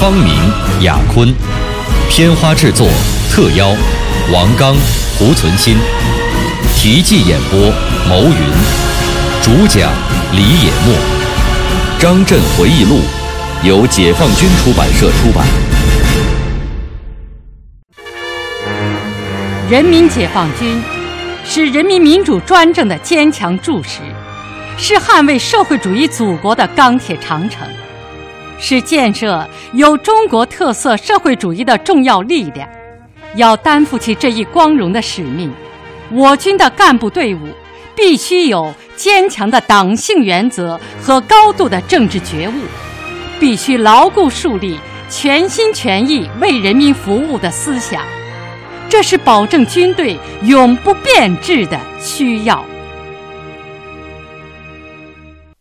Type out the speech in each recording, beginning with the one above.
方明、雅坤，片花制作特邀王刚、胡存新，题记演播牟云，主讲李野墨，《张震回忆录》由解放军出版社出版。人民解放军是人民民主专政的坚强柱石，是捍卫社会主义祖国的钢铁长城，是建设有中国特色社会主义的重要力量。要担负起这一光荣的使命，我军的干部队伍必须有坚强的党性原则和高度的政治觉悟，必须牢固树立全心全意为人民服务的思想。这是保证军队永不变质的需要。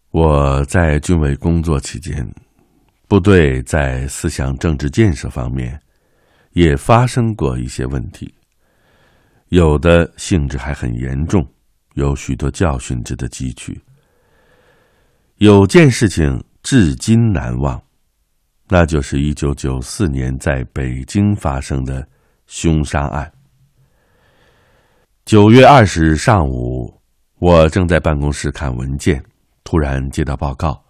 我在军委工作期间，部队在思想政治建设方面也发生过一些问题，有的性质还很严重，有许多教训值得汲取。有件事情至今难忘，那就是一九九四年在北京发生的。凶杀案。九月二十日上午，我正在办公室看文件，突然接到报告，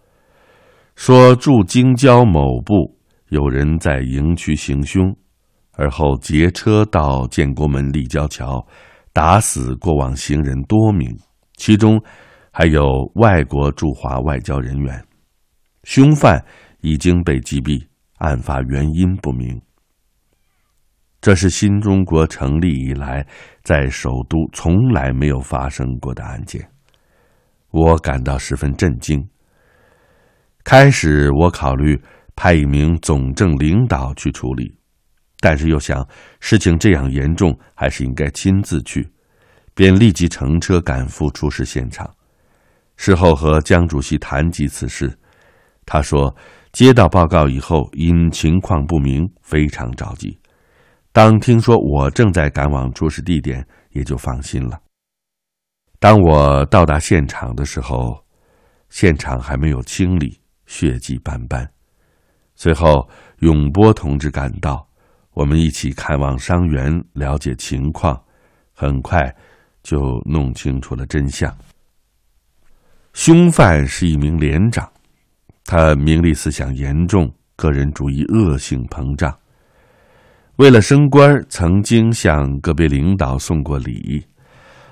说驻京郊某部有人在营区行凶，而后劫车到建国门立交桥，打死过往行人多名，其中还有外国驻华外交人员。凶犯已经被击毙，案发原因不明。这是新中国成立以来在首都从来没有发生过的案件，我感到十分震惊。开始我考虑派一名总政领导去处理，但是又想事情这样严重，还是应该亲自去，便立即乘车赶赴出事现场。事后和江主席谈及此事，他说接到报告以后，因情况不明，非常着急。当听说我正在赶往出事地点，也就放心了。当我到达现场的时候，现场还没有清理，血迹斑斑。随后，永波同志赶到，我们一起看望伤员，了解情况，很快就弄清楚了真相。凶犯是一名连长，他名利思想严重，个人主义恶性膨胀。为了升官，曾经向个别领导送过礼，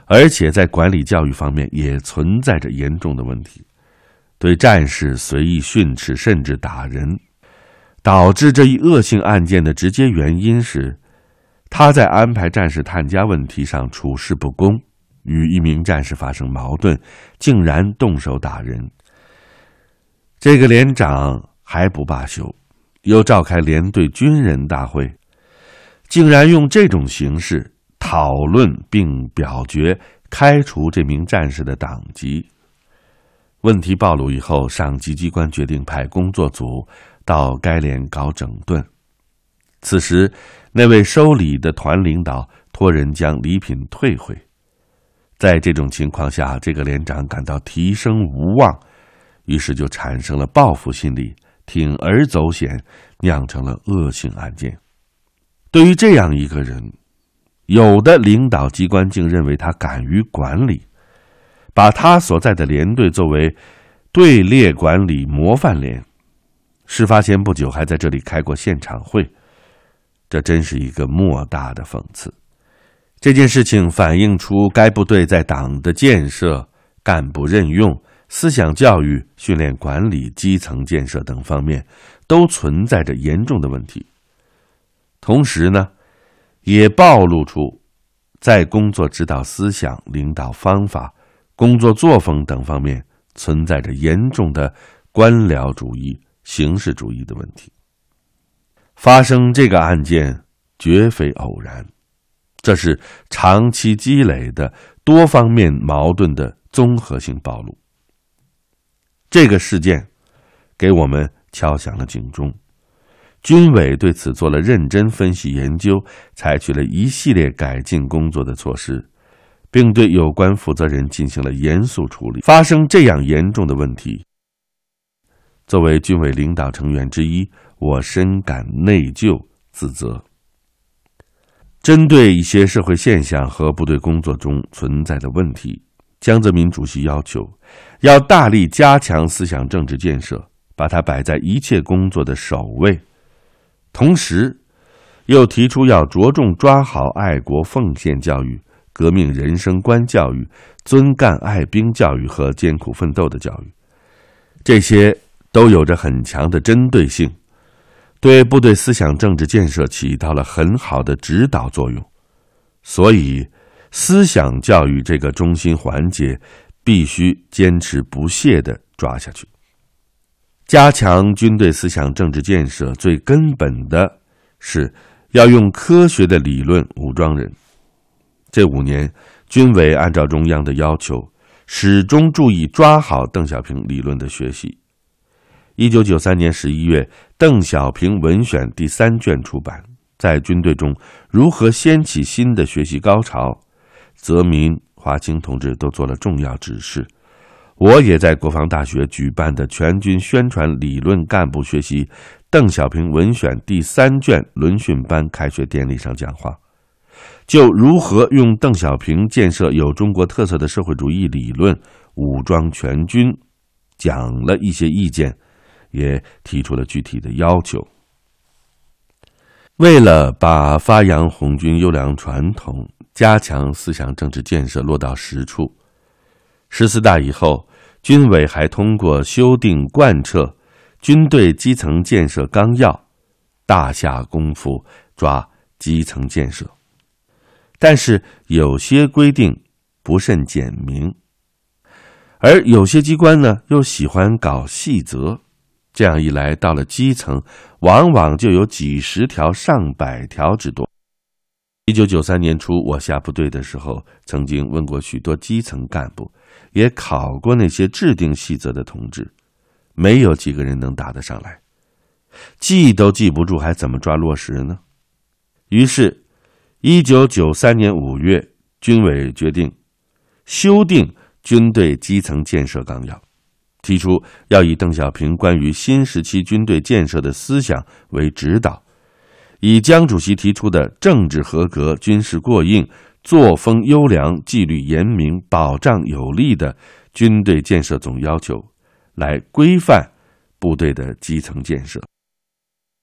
而且在管理教育方面也存在着严重的问题，对战士随意训斥，甚至打人。导致这一恶性案件的直接原因是，他在安排战士探家问题上处事不公，与一名战士发生矛盾，竟然动手打人。这个连长还不罢休，又召开连队军人大会。竟然用这种形式讨论并表决开除这名战士的党籍。问题暴露以后，上级机关决定派工作组到该连搞整顿。此时，那位收礼的团领导托人将礼品退回。在这种情况下，这个连长感到提升无望，于是就产生了报复心理，铤而走险，酿成了恶性案件。对于这样一个人，有的领导机关竟认为他敢于管理，把他所在的连队作为队列管理模范连。事发前不久还在这里开过现场会，这真是一个莫大的讽刺。这件事情反映出该部队在党的建设、干部任用、思想教育、训练管理、基层建设等方面都存在着严重的问题。同时呢，也暴露出在工作指导思想、领导方法、工作作风等方面存在着严重的官僚主义、形式主义的问题。发生这个案件绝非偶然，这是长期积累的多方面矛盾的综合性暴露。这个事件给我们敲响了警钟，军委对此做了认真分析研究，采取了一系列改进工作的措施。并对有关负责人进行了严肃处理。发生这样严重的问题，作为军委领导成员之一，我深感内疚自责。针对一些社会现象和部队工作中存在的问题，江泽民主席要求要大力加强思想政治建设，把它摆在一切工作的首位。同时，又提出要着重抓好爱国奉献教育。革命人生观教育、尊干爱兵教育和艰苦奋斗的教育，这些都有着很强的针对性，对部队思想政治建设起到了很好的指导作用。所以，思想教育这个中心环节必须坚持不懈的抓下去。加强军队思想政治建设，最根本的是要用科学的理论武装人。这五年，军委按照中央的要求，始终注意抓好邓小平理论的学习。一九九三年十一月，《邓小平文选》第三卷出版，在军队中如何掀起新的学习高潮，泽民、华清同志都做了重要指示。我也在国防大学举办的全军宣传理论干部学习《邓小平文选》第三卷轮训班开学典礼上讲话。就如何用邓小平建设有中国特色的社会主义理论武装全军，讲了一些意见，也提出了具体的要求。为了把发扬红军优良传统、加强思想政治建设落到实处，十四大以后，军委还通过修订贯彻《军队基层建设纲要》，大下功夫抓基层建设。但是有些规定不甚简明，而有些机关呢又喜欢搞细则，这样一来，到了基层，往往就有几十条、上百条之多。一九九三年初，我下部队的时候，曾经问过许多基层干部，也考过那些制定细则的同志，没有几个人能答得上来，记都记不住，还怎么抓落实呢？于是。一九九三年五月，军委决定修订《军队基层建设纲要》，提出要以邓小平关于新时期军队建设的思想为指导，以江主席提出的政治合格、军事过硬、作风优良、纪律严明、保障有力的军队建设总要求，来规范部队的基层建设。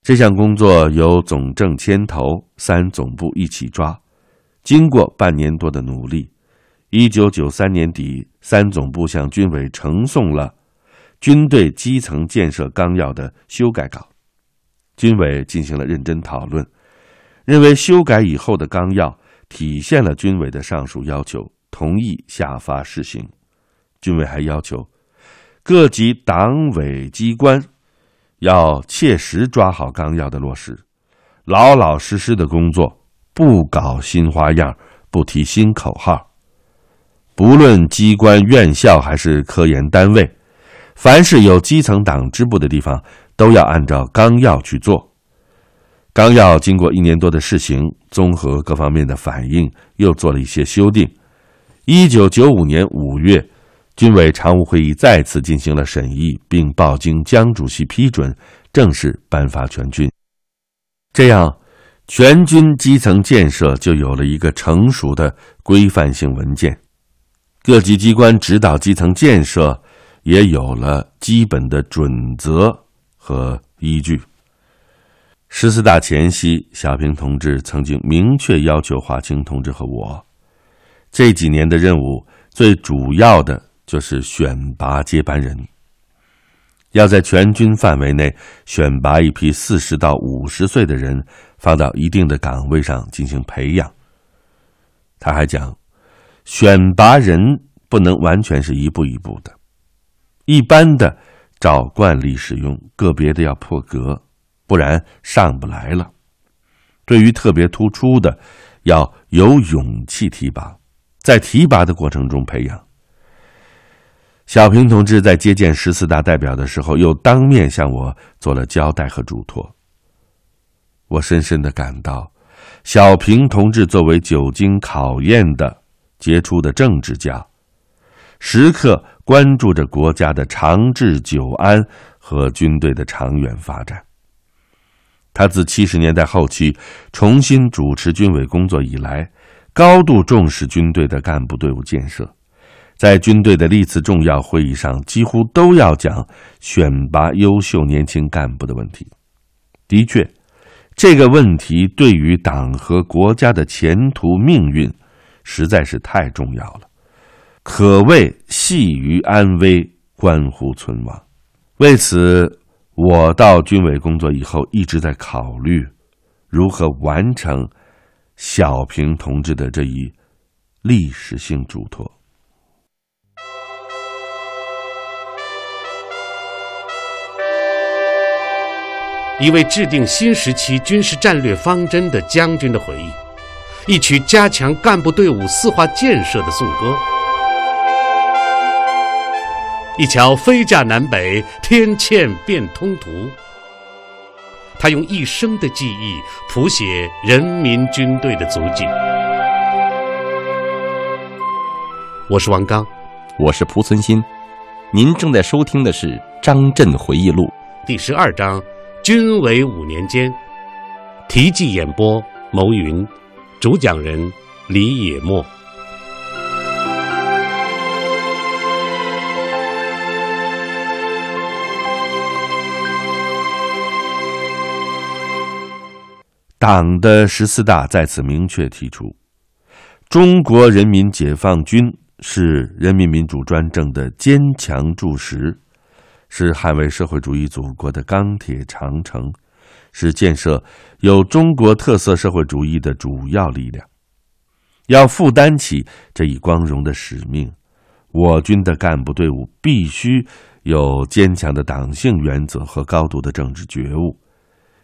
这项工作由总政牵头，三总部一起抓。经过半年多的努力，一九九三年底，三总部向军委呈送了《军队基层建设纲要》的修改稿。军委进行了认真讨论，认为修改以后的纲要体现了军委的上述要求，同意下发试行。军委还要求各级党委机关。要切实抓好纲要的落实，老老实实的工作，不搞新花样，不提新口号。不论机关、院校还是科研单位，凡是有基层党支部的地方，都要按照纲要去做。纲要经过一年多的试行，综合各方面的反应，又做了一些修订。一九九五年五月。军委常务会议再次进行了审议，并报经江主席批准，正式颁发全军。这样，全军基层建设就有了一个成熟的规范性文件，各级机关指导基层建设也有了基本的准则和依据。十四大前夕，小平同志曾经明确要求华清同志和我，这几年的任务最主要的。就是选拔接班人，要在全军范围内选拔一批四十到五十岁的人，放到一定的岗位上进行培养。他还讲，选拔人不能完全是一步一步的，一般的照惯例使用，个别的要破格，不然上不来了。对于特别突出的，要有勇气提拔，在提拔的过程中培养。小平同志在接见十四大代表的时候，又当面向我做了交代和嘱托。我深深的感到，小平同志作为久经考验的杰出的政治家，时刻关注着国家的长治久安和军队的长远发展。他自七十年代后期重新主持军委工作以来，高度重视军队的干部队伍建设。在军队的历次重要会议上，几乎都要讲选拔优秀年轻干部的问题。的确，这个问题对于党和国家的前途命运，实在是太重要了，可谓系于安危，关乎存亡。为此，我到军委工作以后，一直在考虑如何完成小平同志的这一历史性嘱托。一位制定新时期军事战略方针的将军的回忆，一曲加强干部队伍四化建设的颂歌，一桥飞架南北，天堑变通途。他用一生的记忆谱写人民军队的足迹。我是王刚，我是蒲存昕，您正在收听的是《张震回忆录》第十二章。军委五年间，题记演播：牟云，主讲人李野墨。党的十四大在此明确提出，中国人民解放军是人民民主专政的坚强柱石。是捍卫社会主义祖国的钢铁长城，是建设有中国特色社会主义的主要力量。要负担起这一光荣的使命，我军的干部队伍必须有坚强的党性原则和高度的政治觉悟，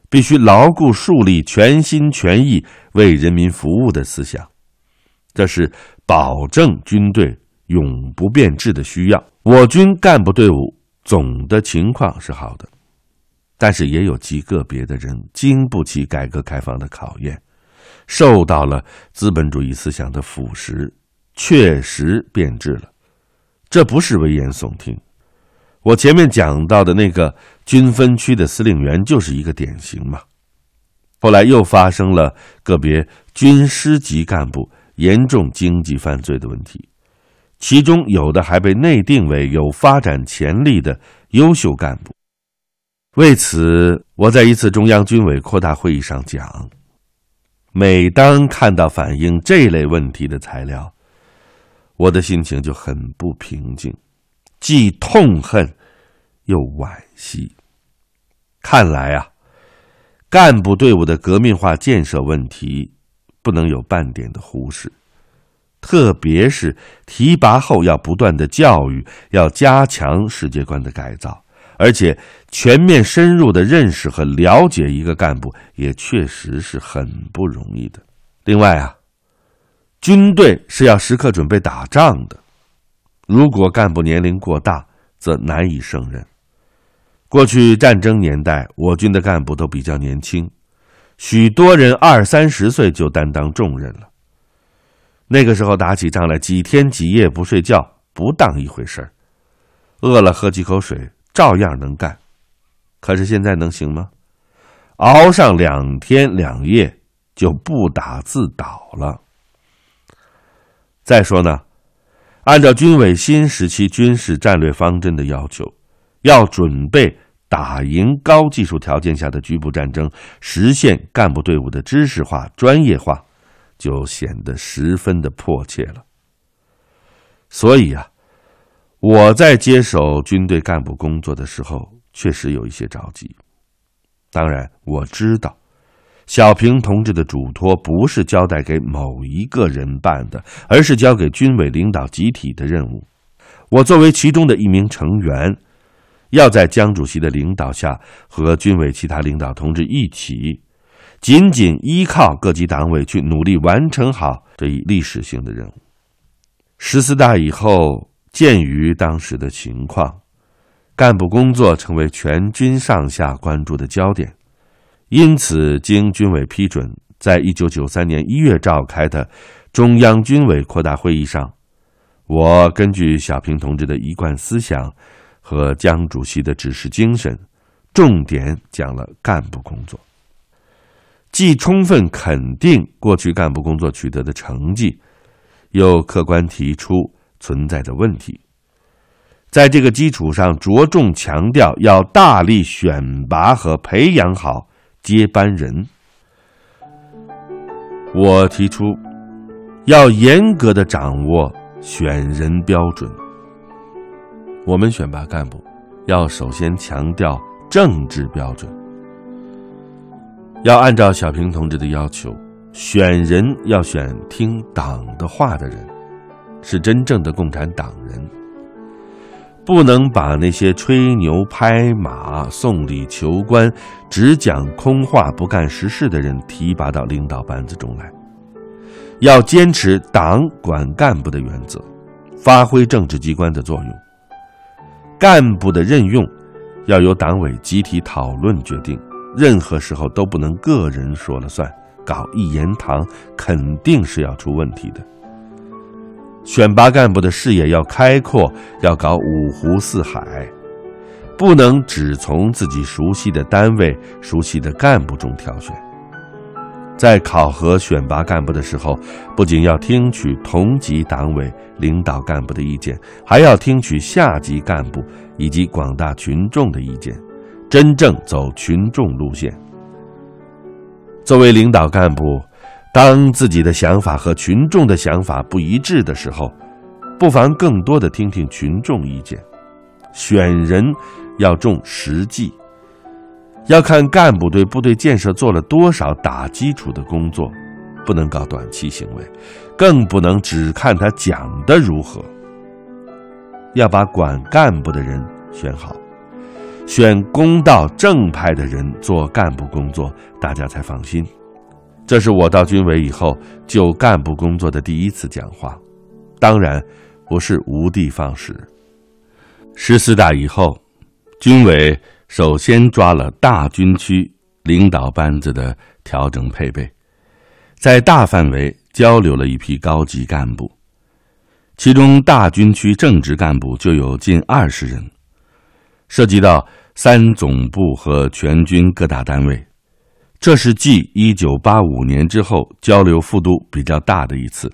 必须牢固树立全心全意为人民服务的思想。这是保证军队永不变质的需要。我军干部队伍。总的情况是好的，但是也有极个别的人经不起改革开放的考验，受到了资本主义思想的腐蚀，确实变质了。这不是危言耸听。我前面讲到的那个军分区的司令员就是一个典型嘛。后来又发生了个别军师级干部严重经济犯罪的问题。其中有的还被内定为有发展潜力的优秀干部。为此，我在一次中央军委扩大会议上讲：每当看到反映这类问题的材料，我的心情就很不平静，既痛恨又惋惜。看来啊，干部队伍的革命化建设问题不能有半点的忽视。特别是提拔后要不断的教育，要加强世界观的改造，而且全面深入的认识和了解一个干部，也确实是很不容易的。另外啊，军队是要时刻准备打仗的，如果干部年龄过大，则难以胜任。过去战争年代，我军的干部都比较年轻，许多人二三十岁就担当重任了。那个时候打起仗来，几天几夜不睡觉不当一回事儿，饿了喝几口水照样能干。可是现在能行吗？熬上两天两夜就不打自倒了。再说呢，按照军委新时期军事战略方针的要求，要准备打赢高技术条件下的局部战争，实现干部队伍的知识化、专业化。就显得十分的迫切了。所以啊，我在接手军队干部工作的时候，确实有一些着急。当然，我知道小平同志的嘱托不是交代给某一个人办的，而是交给军委领导集体的任务。我作为其中的一名成员，要在江主席的领导下，和军委其他领导同志一起，仅仅依靠各级党委去努力完成好这一历史性的任务。十四大以后，鉴于当时的情况，干部工作成为全军上下关注的焦点，因此经军委批准，在一九九三年一月召开的中央军委扩大会议上，我根据小平同志的一贯思想。和江主席的指示精神，重点讲了干部工作，既充分肯定过去干部工作取得的成绩，又客观提出存在的问题。在这个基础上，着重强调要大力选拔和培养好接班人。我提出要严格的掌握选人标准。我们选拔干部，要首先强调政治标准，要按照小平同志的要求，选人要选听党的话的人，是真正的共产党人，不能把那些吹牛拍马、送礼求官、只讲空话不干实事的人提拔到领导班子中来，要坚持党管干部的原则，发挥政治机关的作用。干部的任用要由党委集体讨论决定，任何时候都不能个人说了算，搞一言堂肯定是要出问题的。选拔干部的视野要开阔，要搞五湖四海，不能只从自己熟悉的单位、熟悉的干部中挑选。在考核选拔干部的时候，不仅要听取同级党委领导干部的意见，还要听取下级干部以及广大群众的意见，真正走群众路线。作为领导干部，当自己的想法和群众的想法不一致的时候，不妨更多的听听群众意见。选人要重实际。要看干部对部队建设做了多少打基础的工作，不能搞短期行为，更不能只看他讲的如何。要把管干部的人选好，选公道正派的人做干部工作，大家才放心。这是我到军委以后就干部工作的第一次讲话，当然不是无的放矢。十四大以后，军委。首先抓了大军区领导班子的调整配备，在大范围交流了一批高级干部，其中大军区正职干部就有近二十人，涉及到三总部和全军各大单位，这是继一九八五年之后交流幅度比较大的一次。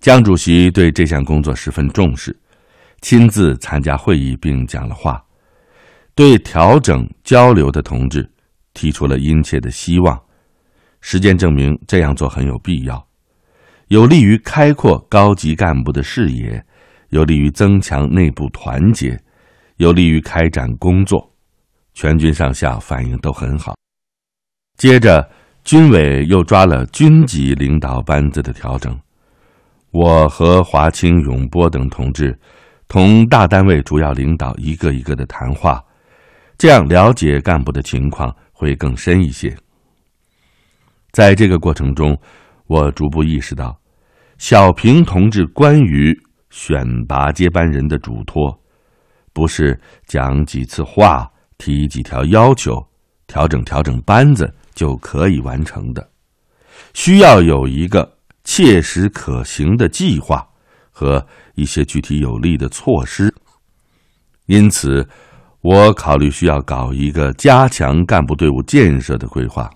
江主席对这项工作十分重视，亲自参加会议并讲了话。对调整交流的同志提出了殷切的希望，实践证明这样做很有必要，有利于开阔高级干部的视野，有利于增强内部团结，有利于开展工作。全军上下反应都很好。接着，军委又抓了军级领导班子的调整，我和华清、永波等同志同大单位主要领导一个一个的谈话。这样了解干部的情况会更深一些。在这个过程中，我逐步意识到，小平同志关于选拔接班人的嘱托，不是讲几次话、提几条要求、调整调整班子就可以完成的，需要有一个切实可行的计划和一些具体有力的措施。因此。我考虑需要搞一个加强干部队伍建设的规划。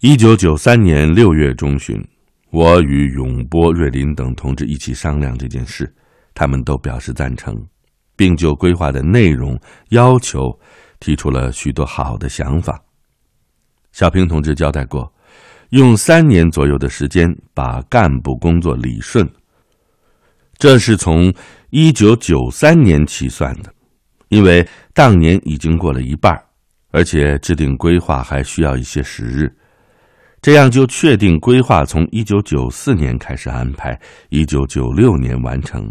一九九三年六月中旬，我与永波、瑞林等同志一起商量这件事，他们都表示赞成，并就规划的内容要求提出了许多好的想法。小平同志交代过，用三年左右的时间把干部工作理顺，这是从一九九三年起算的。因为当年已经过了一半，而且制定规划还需要一些时日，这样就确定规划从一九九四年开始安排，一九九六年完成，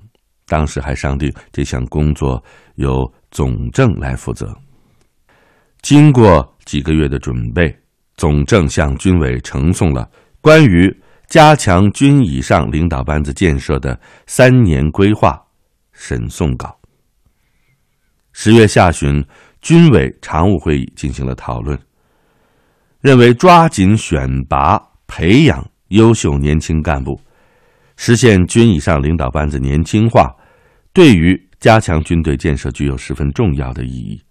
当时还商定这项工作由总政来负责。经过几个月的准备，总政向军委呈送了关于加强军以上领导班子建设的三年规划审送稿。十月下旬，军委常务会议进行了讨论，认为抓紧选拔培养优秀年轻干部，实现军以上领导班子年轻化，对于加强军队建设具有十分重要的意义。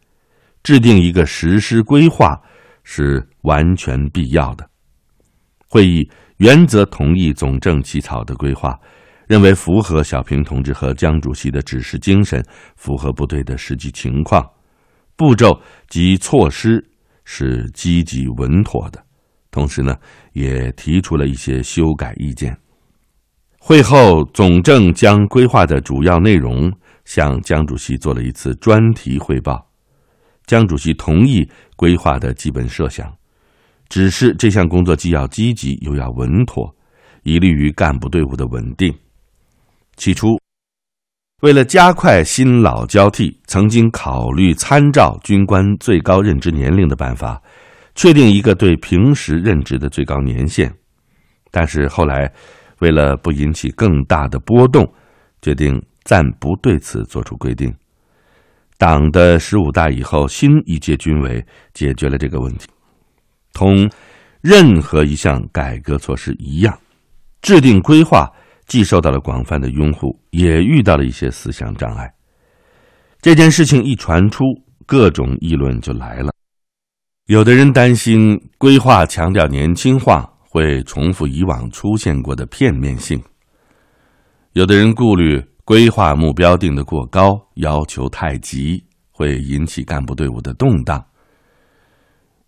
制定一个实施规划是完全必要的。会议原则同意总政起草的规划，认为符合小平同志和江主席的指示精神，符合部队的实际情况，步骤及措施是积极稳妥的。同时呢，也提出了一些修改意见。会后，总政将规划的主要内容向江主席做了一次专题汇报。江主席同意规划的基本设想，只是这项工作既要积极又要稳妥，以利于干部队伍的稳定。起初，为了加快新老交替，曾经考虑参照军官最高任职年龄的办法，确定一个对平时任职的最高年限。但是后来，为了不引起更大的波动，决定暂不对此作出规定。党的十五大以后，新一届军委解决了这个问题，同任何一项改革措施一样，制定规划既受到了广泛的拥护，也遇到了一些思想障碍。这件事情一传出，各种议论就来了。有的人担心规划强调年轻化会重复以往出现过的片面性，有的人顾虑。规划目标定得过高，要求太急，会引起干部队伍的动荡。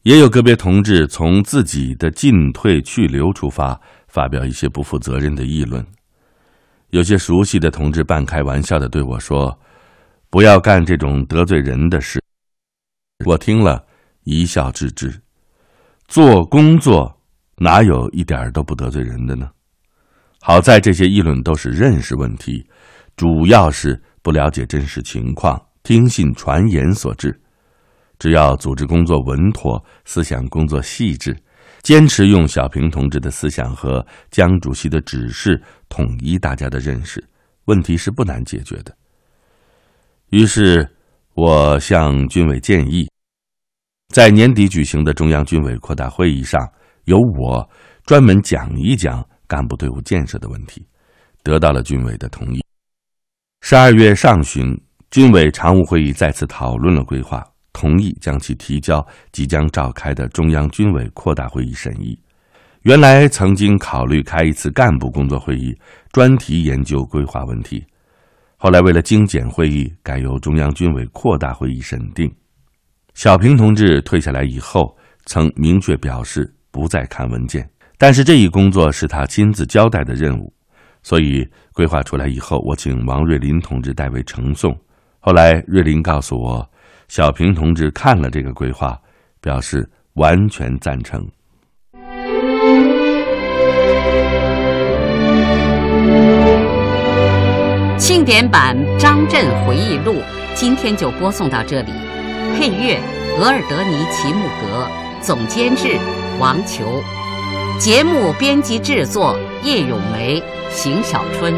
也有个别同志从自己的进退去留出发，发表一些不负责任的议论。有些熟悉的同志半开玩笑的对我说：“不要干这种得罪人的事。”我听了一笑置之。做工作哪有一点都不得罪人的呢？好在这些议论都是认识问题。主要是不了解真实情况，听信传言所致。只要组织工作稳妥，思想工作细致，坚持用小平同志的思想和江主席的指示统一大家的认识，问题是不难解决的。于是，我向军委建议，在年底举行的中央军委扩大会议上，由我专门讲一讲干部队伍建设的问题，得到了军委的同意。十二月上旬，军委常务会议再次讨论了规划，同意将其提交即将召开的中央军委扩大会议审议。原来曾经考虑开一次干部工作会议，专题研究规划问题，后来为了精简会议，改由中央军委扩大会议审定。小平同志退下来以后，曾明确表示不再看文件，但是这一工作是他亲自交代的任务。所以规划出来以后，我请王瑞林同志代为呈送。后来瑞林告诉我，小平同志看了这个规划，表示完全赞成。庆典版张震回忆录今天就播送到这里，配乐额尔德尼齐木格，总监制王球，节目编辑制作叶咏梅。邢小春。